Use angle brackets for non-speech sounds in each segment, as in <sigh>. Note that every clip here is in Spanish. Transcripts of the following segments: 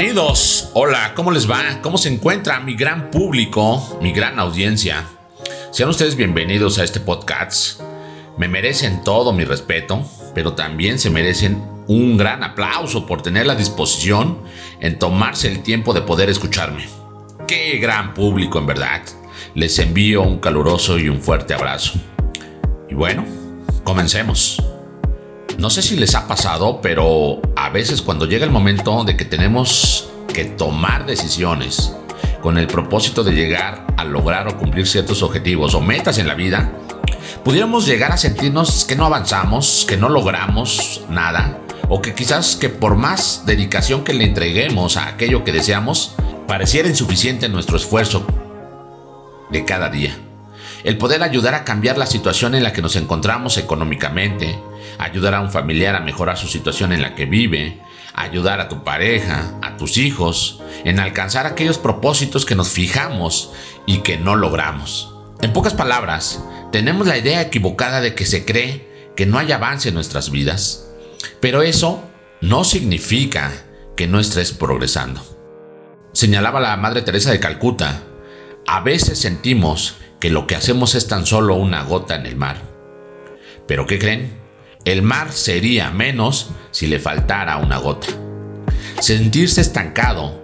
Bienvenidos. Hola, ¿cómo les va? ¿Cómo se encuentra mi gran público, mi gran audiencia? Sean ustedes bienvenidos a este podcast. Me merecen todo mi respeto, pero también se merecen un gran aplauso por tener la disposición en tomarse el tiempo de poder escucharme. Qué gran público en verdad. Les envío un caluroso y un fuerte abrazo. Y bueno, comencemos. No sé si les ha pasado, pero a veces cuando llega el momento de que tenemos que tomar decisiones con el propósito de llegar a lograr o cumplir ciertos objetivos o metas en la vida, pudiéramos llegar a sentirnos que no avanzamos, que no logramos nada, o que quizás que por más dedicación que le entreguemos a aquello que deseamos, pareciera insuficiente nuestro esfuerzo de cada día. El poder ayudar a cambiar la situación en la que nos encontramos económicamente, ayudar a un familiar a mejorar su situación en la que vive, ayudar a tu pareja, a tus hijos, en alcanzar aquellos propósitos que nos fijamos y que no logramos. En pocas palabras, tenemos la idea equivocada de que se cree que no hay avance en nuestras vidas, pero eso no significa que no estés progresando. Señalaba la Madre Teresa de Calcuta, a veces sentimos que lo que hacemos es tan solo una gota en el mar. Pero ¿qué creen? El mar sería menos si le faltara una gota. Sentirse estancado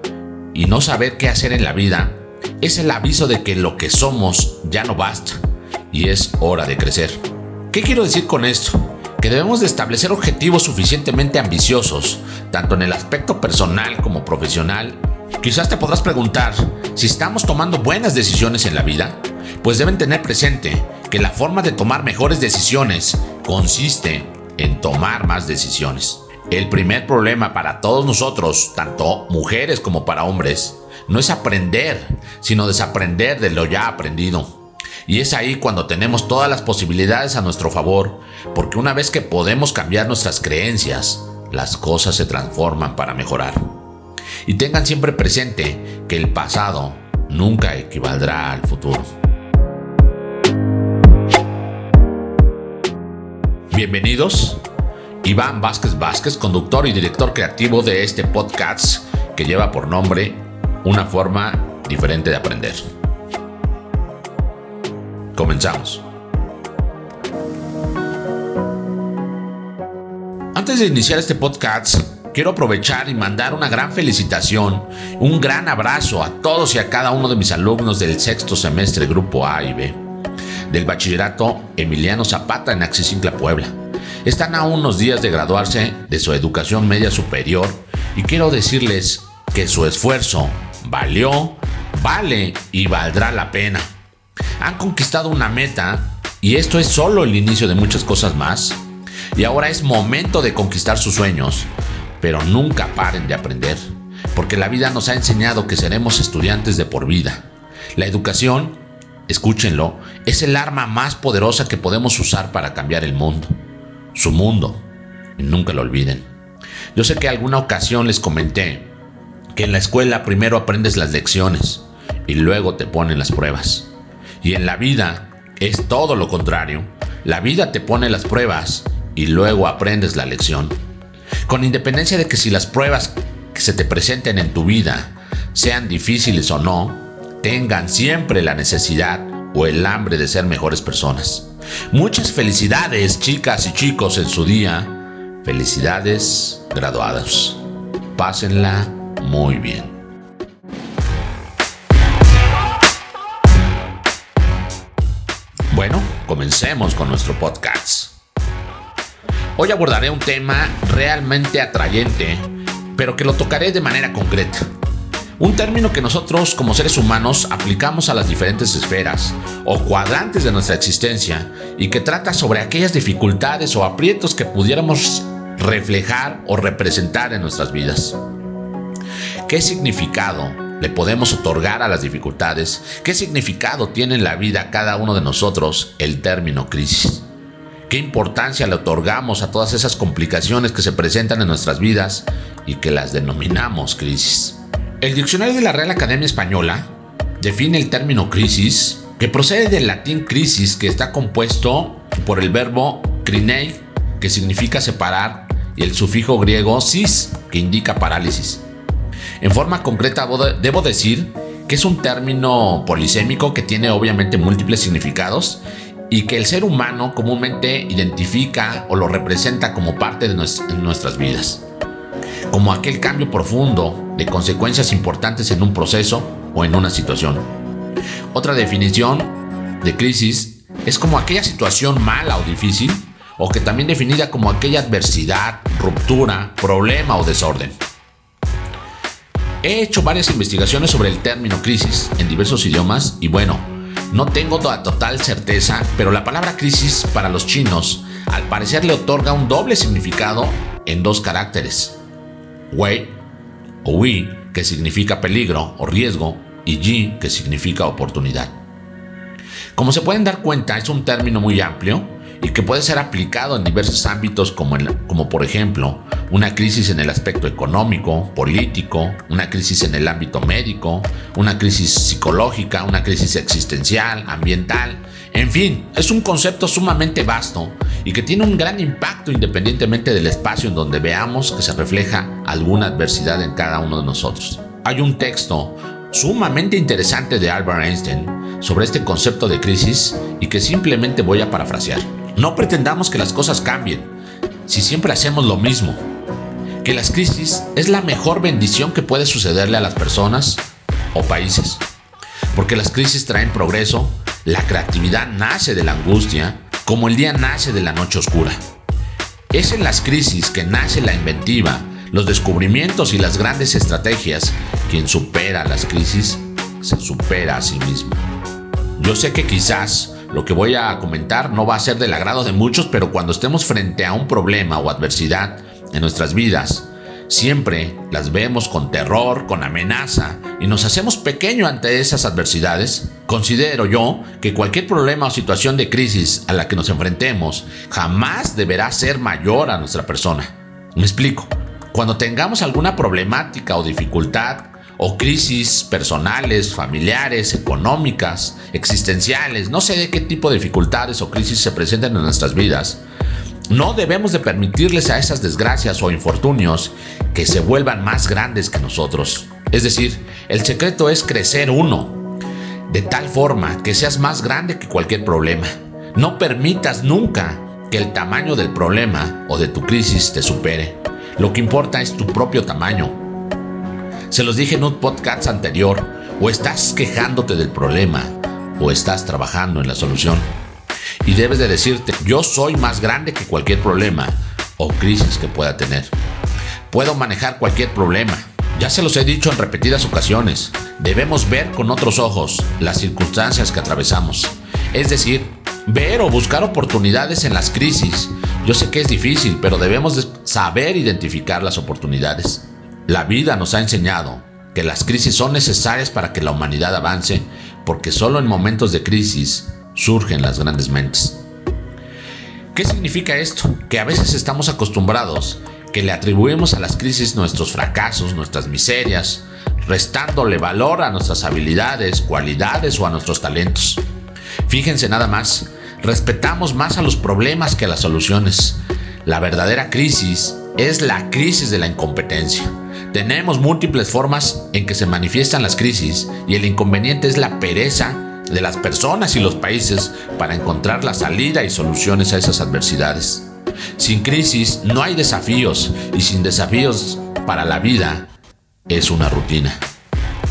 y no saber qué hacer en la vida es el aviso de que lo que somos ya no basta y es hora de crecer. ¿Qué quiero decir con esto? Que debemos de establecer objetivos suficientemente ambiciosos, tanto en el aspecto personal como profesional. Quizás te podrás preguntar si estamos tomando buenas decisiones en la vida pues deben tener presente que la forma de tomar mejores decisiones consiste en tomar más decisiones. El primer problema para todos nosotros, tanto mujeres como para hombres, no es aprender, sino desaprender de lo ya aprendido. Y es ahí cuando tenemos todas las posibilidades a nuestro favor, porque una vez que podemos cambiar nuestras creencias, las cosas se transforman para mejorar. Y tengan siempre presente que el pasado nunca equivaldrá al futuro. Bienvenidos. Iván Vázquez Vázquez, conductor y director creativo de este podcast que lleva por nombre Una forma diferente de aprender. Comenzamos. Antes de iniciar este podcast, quiero aprovechar y mandar una gran felicitación, un gran abrazo a todos y a cada uno de mis alumnos del sexto semestre Grupo A y B del Bachillerato Emiliano Zapata en Axicincla, Puebla. Están a unos días de graduarse de su educación media superior y quiero decirles que su esfuerzo valió, vale y valdrá la pena. Han conquistado una meta y esto es solo el inicio de muchas cosas más. Y ahora es momento de conquistar sus sueños, pero nunca paren de aprender, porque la vida nos ha enseñado que seremos estudiantes de por vida. La educación escúchenlo, es el arma más poderosa que podemos usar para cambiar el mundo. Su mundo. Y nunca lo olviden. Yo sé que alguna ocasión les comenté que en la escuela primero aprendes las lecciones y luego te ponen las pruebas. Y en la vida es todo lo contrario. La vida te pone las pruebas y luego aprendes la lección. Con independencia de que si las pruebas que se te presenten en tu vida sean difíciles o no, tengan siempre la necesidad o el hambre de ser mejores personas. Muchas felicidades, chicas y chicos, en su día. Felicidades graduados. Pásenla muy bien. Bueno, comencemos con nuestro podcast. Hoy abordaré un tema realmente atrayente, pero que lo tocaré de manera concreta. Un término que nosotros como seres humanos aplicamos a las diferentes esferas o cuadrantes de nuestra existencia y que trata sobre aquellas dificultades o aprietos que pudiéramos reflejar o representar en nuestras vidas. ¿Qué significado le podemos otorgar a las dificultades? ¿Qué significado tiene en la vida cada uno de nosotros el término crisis? ¿Qué importancia le otorgamos a todas esas complicaciones que se presentan en nuestras vidas y que las denominamos crisis? El diccionario de la Real Academia Española define el término crisis, que procede del latín crisis, que está compuesto por el verbo crinei, que significa separar, y el sufijo griego cis, que indica parálisis. En forma concreta debo decir que es un término polisémico que tiene obviamente múltiples significados y que el ser humano comúnmente identifica o lo representa como parte de nuestras vidas, como aquel cambio profundo de consecuencias importantes en un proceso o en una situación. Otra definición de crisis es como aquella situación mala o difícil, o que también definida como aquella adversidad, ruptura, problema o desorden. He hecho varias investigaciones sobre el término crisis en diversos idiomas y bueno, no tengo toda total certeza, pero la palabra crisis para los chinos al parecer le otorga un doble significado en dos caracteres. Wei o Wei, que significa peligro o riesgo, y Ji, que significa oportunidad. Como se pueden dar cuenta, es un término muy amplio y que puede ser aplicado en diversos ámbitos como, como por ejemplo una crisis en el aspecto económico, político, una crisis en el ámbito médico, una crisis psicológica, una crisis existencial, ambiental, en fin, es un concepto sumamente vasto y que tiene un gran impacto independientemente del espacio en donde veamos que se refleja alguna adversidad en cada uno de nosotros. Hay un texto sumamente interesante de Albert Einstein sobre este concepto de crisis y que simplemente voy a parafrasear. No pretendamos que las cosas cambien si siempre hacemos lo mismo. Que las crisis es la mejor bendición que puede sucederle a las personas o países. Porque las crisis traen progreso, la creatividad nace de la angustia, como el día nace de la noche oscura. Es en las crisis que nace la inventiva, los descubrimientos y las grandes estrategias. Quien supera las crisis se supera a sí mismo. Yo sé que quizás lo que voy a comentar no va a ser del agrado de muchos, pero cuando estemos frente a un problema o adversidad en nuestras vidas, siempre las vemos con terror, con amenaza y nos hacemos pequeño ante esas adversidades, considero yo que cualquier problema o situación de crisis a la que nos enfrentemos jamás deberá ser mayor a nuestra persona. Me explico. Cuando tengamos alguna problemática o dificultad, o crisis personales, familiares, económicas, existenciales, no sé de qué tipo de dificultades o crisis se presentan en nuestras vidas. No debemos de permitirles a esas desgracias o infortunios que se vuelvan más grandes que nosotros. Es decir, el secreto es crecer uno, de tal forma que seas más grande que cualquier problema. No permitas nunca que el tamaño del problema o de tu crisis te supere. Lo que importa es tu propio tamaño, se los dije en un podcast anterior, o estás quejándote del problema o estás trabajando en la solución. Y debes de decirte, yo soy más grande que cualquier problema o crisis que pueda tener. Puedo manejar cualquier problema. Ya se los he dicho en repetidas ocasiones, debemos ver con otros ojos las circunstancias que atravesamos. Es decir, ver o buscar oportunidades en las crisis. Yo sé que es difícil, pero debemos saber identificar las oportunidades. La vida nos ha enseñado que las crisis son necesarias para que la humanidad avance, porque solo en momentos de crisis surgen las grandes mentes. ¿Qué significa esto? Que a veces estamos acostumbrados que le atribuimos a las crisis nuestros fracasos, nuestras miserias, restándole valor a nuestras habilidades, cualidades o a nuestros talentos. Fíjense nada más, respetamos más a los problemas que a las soluciones. La verdadera crisis es la crisis de la incompetencia. Tenemos múltiples formas en que se manifiestan las crisis y el inconveniente es la pereza de las personas y los países para encontrar la salida y soluciones a esas adversidades. Sin crisis no hay desafíos y sin desafíos para la vida es una rutina,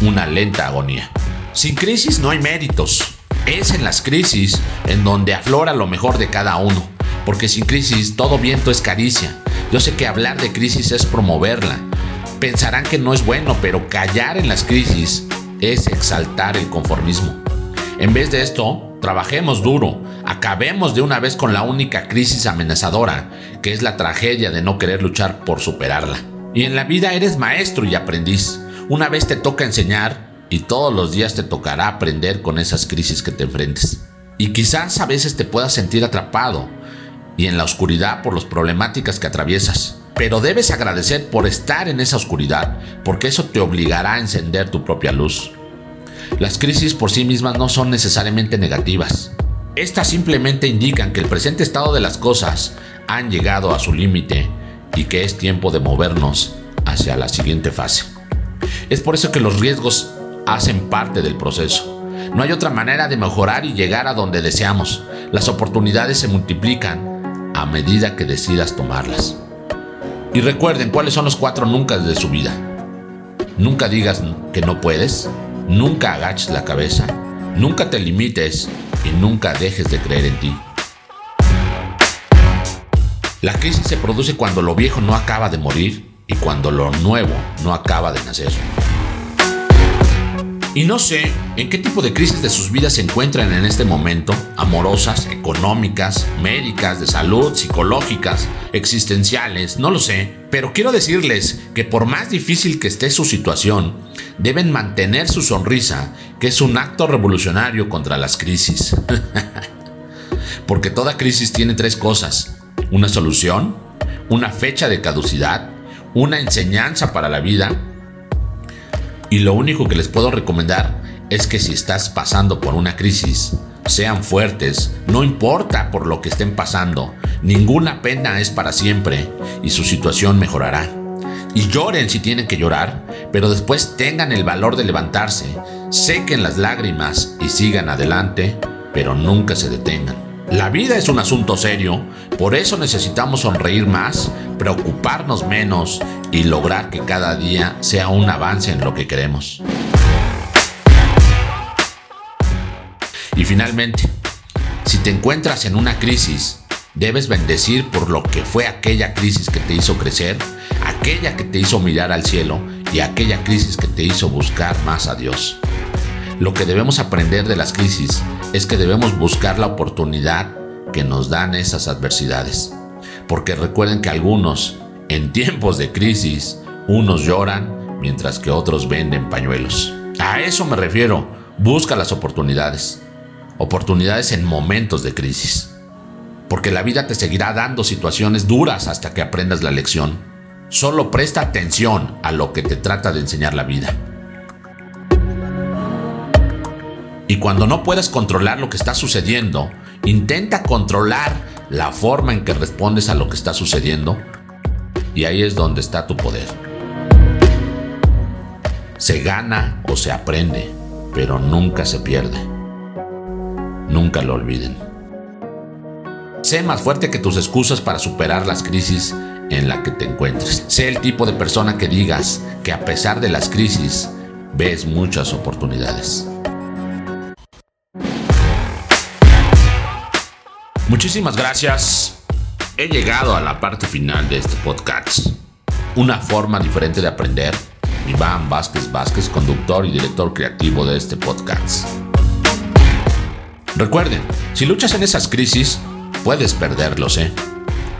una lenta agonía. Sin crisis no hay méritos. Es en las crisis en donde aflora lo mejor de cada uno, porque sin crisis todo viento es caricia. Yo sé que hablar de crisis es promoverla, Pensarán que no es bueno, pero callar en las crisis es exaltar el conformismo. En vez de esto, trabajemos duro, acabemos de una vez con la única crisis amenazadora, que es la tragedia de no querer luchar por superarla. Y en la vida eres maestro y aprendiz. Una vez te toca enseñar y todos los días te tocará aprender con esas crisis que te enfrentes. Y quizás a veces te puedas sentir atrapado y en la oscuridad por las problemáticas que atraviesas. Pero debes agradecer por estar en esa oscuridad, porque eso te obligará a encender tu propia luz. Las crisis por sí mismas no son necesariamente negativas. Estas simplemente indican que el presente estado de las cosas han llegado a su límite y que es tiempo de movernos hacia la siguiente fase. Es por eso que los riesgos hacen parte del proceso. No hay otra manera de mejorar y llegar a donde deseamos. Las oportunidades se multiplican a medida que decidas tomarlas. Y recuerden cuáles son los cuatro nunca de su vida. Nunca digas que no puedes, nunca agaches la cabeza, nunca te limites y nunca dejes de creer en ti. La crisis se produce cuando lo viejo no acaba de morir y cuando lo nuevo no acaba de nacer. Y no sé en qué tipo de crisis de sus vidas se encuentran en este momento, amorosas, económicas, médicas, de salud, psicológicas, existenciales, no lo sé, pero quiero decirles que por más difícil que esté su situación, deben mantener su sonrisa, que es un acto revolucionario contra las crisis. <laughs> Porque toda crisis tiene tres cosas, una solución, una fecha de caducidad, una enseñanza para la vida y lo único que les puedo recomendar es que si estás pasando por una crisis, sean fuertes, no importa por lo que estén pasando, ninguna pena es para siempre y su situación mejorará. Y lloren si tienen que llorar, pero después tengan el valor de levantarse, sequen las lágrimas y sigan adelante, pero nunca se detengan. La vida es un asunto serio, por eso necesitamos sonreír más, preocuparnos menos y lograr que cada día sea un avance en lo que queremos. Y finalmente, si te encuentras en una crisis, debes bendecir por lo que fue aquella crisis que te hizo crecer, aquella que te hizo mirar al cielo y aquella crisis que te hizo buscar más a Dios. Lo que debemos aprender de las crisis es que debemos buscar la oportunidad que nos dan esas adversidades. Porque recuerden que algunos, en tiempos de crisis, unos lloran mientras que otros venden pañuelos. A eso me refiero. Busca las oportunidades. Oportunidades en momentos de crisis. Porque la vida te seguirá dando situaciones duras hasta que aprendas la lección. Solo presta atención a lo que te trata de enseñar la vida. Y cuando no puedes controlar lo que está sucediendo, intenta controlar la forma en que respondes a lo que está sucediendo. Y ahí es donde está tu poder. Se gana o se aprende, pero nunca se pierde. Nunca lo olviden. Sé más fuerte que tus excusas para superar las crisis en la que te encuentres. Sé el tipo de persona que digas que a pesar de las crisis ves muchas oportunidades. Muchísimas gracias. He llegado a la parte final de este podcast. Una forma diferente de aprender. Iván Vázquez Vázquez, conductor y director creativo de este podcast. Recuerden, si luchas en esas crisis, puedes perderlos, ¿eh?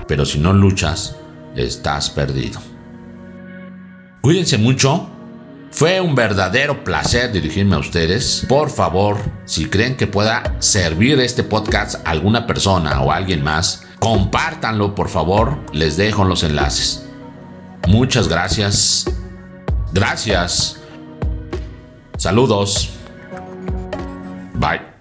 Pero si no luchas, estás perdido. Cuídense mucho fue un verdadero placer dirigirme a ustedes. Por favor, si creen que pueda servir este podcast a alguna persona o a alguien más, compártanlo, por favor. Les dejo los enlaces. Muchas gracias. Gracias. Saludos. Bye.